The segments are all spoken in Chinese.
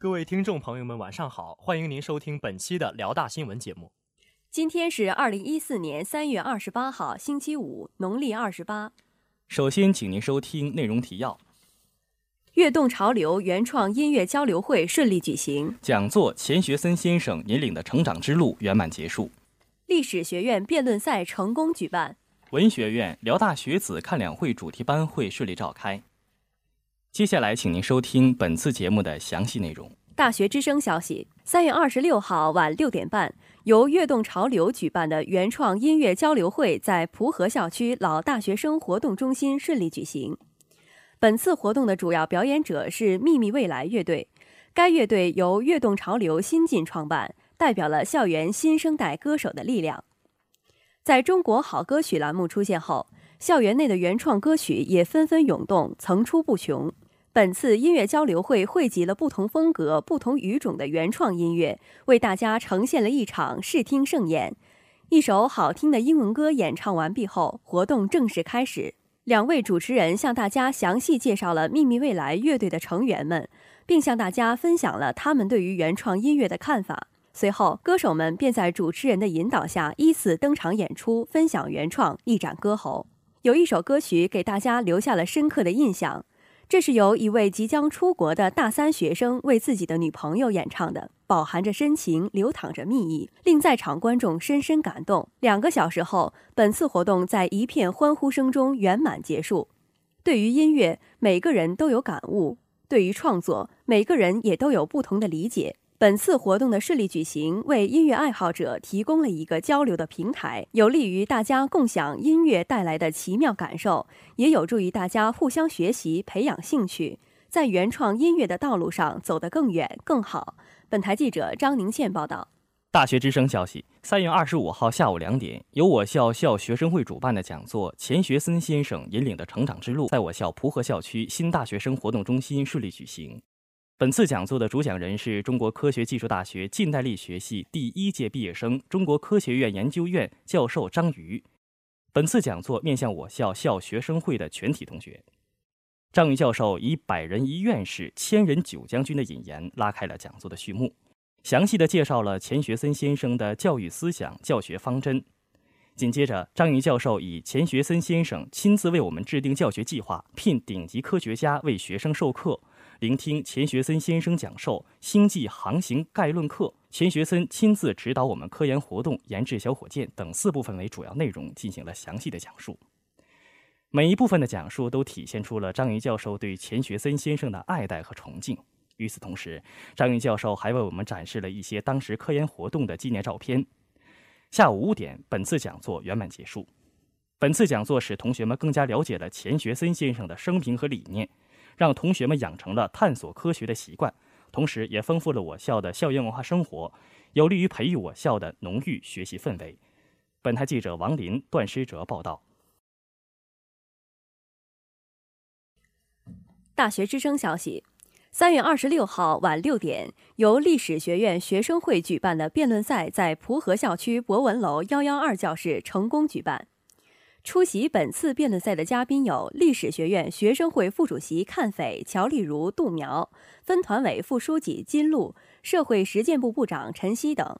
各位听众朋友们，晚上好！欢迎您收听本期的辽大新闻节目。今天是二零一四年三月二十八号，星期五，农历二十八。首先，请您收听内容提要：跃动潮流原创音乐交流会顺利举行；讲座钱学森先生引领的成长之路圆满结束；历史学院辩论赛成功举办；文学院辽大学子看两会主题班会顺利召开。接下来，请您收听本次节目的详细内容。大学之声消息：三月二十六号晚六点半，由跃动潮流举办的原创音乐交流会在蒲河校区老大学生活动中心顺利举行。本次活动的主要表演者是秘密未来乐队，该乐队由跃动潮流新晋创办，代表了校园新生代歌手的力量。在中国好歌曲栏目出现后，校园内的原创歌曲也纷纷涌动，层出不穷。本次音乐交流会汇集了不同风格、不同语种的原创音乐，为大家呈现了一场视听盛宴。一首好听的英文歌演唱完毕后，活动正式开始。两位主持人向大家详细介绍了秘密未来乐队的成员们，并向大家分享了他们对于原创音乐的看法。随后，歌手们便在主持人的引导下依次登场演出，分享原创，一展歌喉。有一首歌曲给大家留下了深刻的印象。这是由一位即将出国的大三学生为自己的女朋友演唱的，饱含着深情，流淌着蜜意，令在场观众深深感动。两个小时后，本次活动在一片欢呼声中圆满结束。对于音乐，每个人都有感悟；对于创作，每个人也都有不同的理解。本次活动的顺利举行，为音乐爱好者提供了一个交流的平台，有利于大家共享音乐带来的奇妙感受，也有助于大家互相学习、培养兴趣，在原创音乐的道路上走得更远、更好。本台记者张宁倩报道。大学之声消息：三月二十五号下午两点，由我校校学生会主办的讲座《钱学森先生引领的成长之路》在我校蒲河校区新大学生活动中心顺利举行。本次讲座的主讲人是中国科学技术大学近代力学系第一届毕业生、中国科学院研究院教授张瑜。本次讲座面向我校校学生会的全体同学。张瑜教授以“百人一院士，千人九将军”的引言拉开了讲座的序幕，详细的介绍了钱学森先生的教育思想、教学方针。紧接着，张瑜教授以钱学森先生亲自为我们制定教学计划，聘顶级科学家为学生授课。聆听钱学森先生讲授《星际航行概论课》，钱学森亲自指导我们科研活动、研制小火箭等四部分为主要内容进行了详细的讲述。每一部分的讲述都体现出了张云教授对钱学森先生的爱戴和崇敬。与此同时，张云教授还为我们展示了一些当时科研活动的纪念照片。下午五点，本次讲座圆满结束。本次讲座使同学们更加了解了钱学森先生的生平和理念。让同学们养成了探索科学的习惯，同时也丰富了我校的校园文化生活，有利于培育我校的浓郁学习氛围。本台记者王林、段诗哲报道。大学之声消息：三月二十六号晚六点，由历史学院学生会举办的辩论赛在蒲河校区博文楼幺幺二教室成功举办。出席本次辩论赛的嘉宾有历史学院学生会副主席阚斐、乔丽如、杜苗，分团委副书记金路，社会实践部部长陈曦等。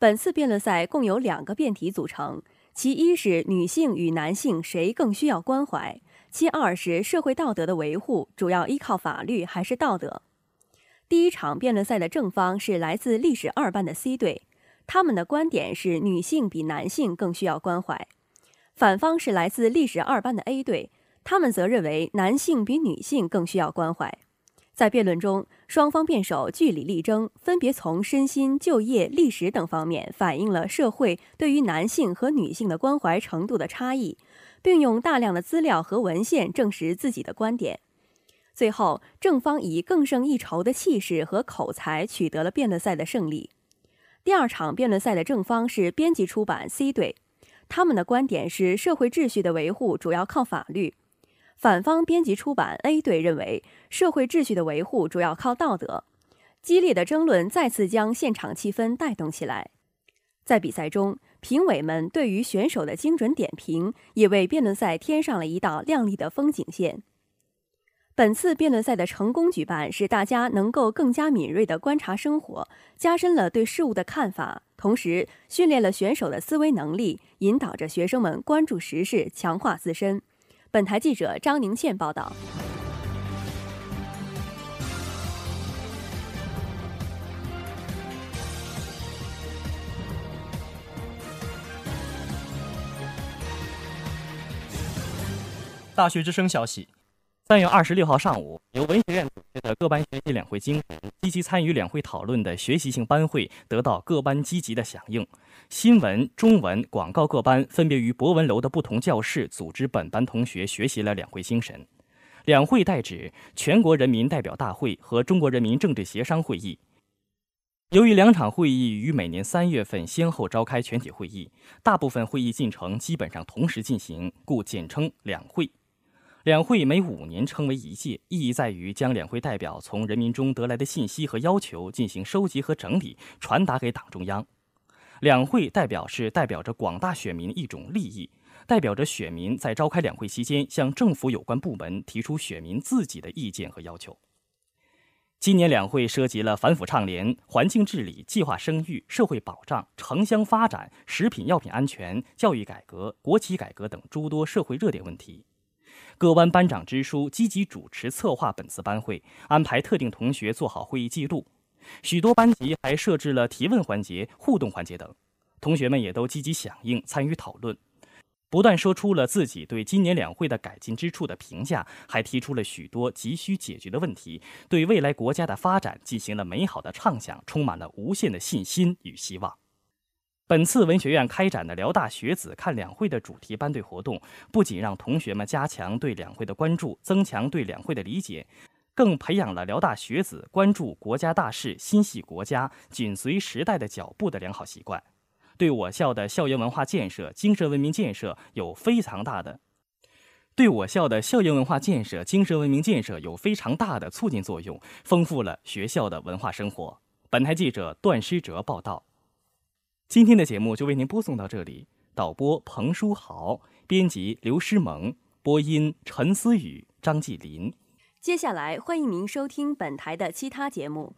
本次辩论赛共有两个辩题组成，其一是女性与男性谁更需要关怀，其二是社会道德的维护主要依靠法律还是道德。第一场辩论赛的正方是来自历史二班的 C 队，他们的观点是女性比男性更需要关怀。反方是来自历史二班的 A 队，他们则认为男性比女性更需要关怀。在辩论中，双方辩手据理力争，分别从身心、就业、历史等方面反映了社会对于男性和女性的关怀程度的差异，并用大量的资料和文献证实自己的观点。最后，正方以更胜一筹的气势和口才取得了辩论赛的胜利。第二场辩论赛的正方是编辑出版 C 队。他们的观点是，社会秩序的维护主要靠法律。反方编辑出版 A 队认为，社会秩序的维护主要靠道德。激烈的争论再次将现场气氛带动起来。在比赛中，评委们对于选手的精准点评，也为辩论赛添上了一道亮丽的风景线。本次辩论赛的成功举办，使大家能够更加敏锐地观察生活，加深了对事物的看法，同时训练了选手的思维能力，引导着学生们关注时事，强化自身。本台记者张宁倩报道。大学之声消息。三月二十六号上午，由文学院组织的各班学习两会精神，积极参与两会讨论的学习性班会得到各班积极的响应。新闻、中文、广告各班分别于博文楼的不同教室组织本班同学学习了两会精神。两会代指全国人民代表大会和中国人民政治协商会议。由于两场会议于每年三月份先后召开全体会议，大部分会议进程基本上同时进行，故简称两会。两会每五年称为一届，意义在于将两会代表从人民中得来的信息和要求进行收集和整理，传达给党中央。两会代表是代表着广大选民一种利益，代表着选民在召开两会期间向政府有关部门提出选民自己的意见和要求。今年两会涉及了反腐倡廉、环境治理、计划生育、社会保障、城乡发展、食品药品安全、教育改革、国企改革等诸多社会热点问题。各班班长支书积极主持策划本次班会，安排特定同学做好会议记录。许多班级还设置了提问环节、互动环节等，同学们也都积极响应参与讨论，不但说出了自己对今年两会的改进之处的评价，还提出了许多急需解决的问题，对未来国家的发展进行了美好的畅想，充满了无限的信心与希望。本次文学院开展的辽大学子看两会的主题班队活动，不仅让同学们加强对两会的关注，增强对两会的理解，更培养了辽大学子关注国家大事、心系国家、紧随时代的脚步的良好习惯，对我校的校园文化建设、精神文明建设有非常大的对我校的校园文化建设、精神文明建设有非常大的促进作用，丰富了学校的文化生活。本台记者段诗哲报道。今天的节目就为您播送到这里。导播彭书豪，编辑刘诗萌，播音陈思雨、张继林。接下来，欢迎您收听本台的其他节目。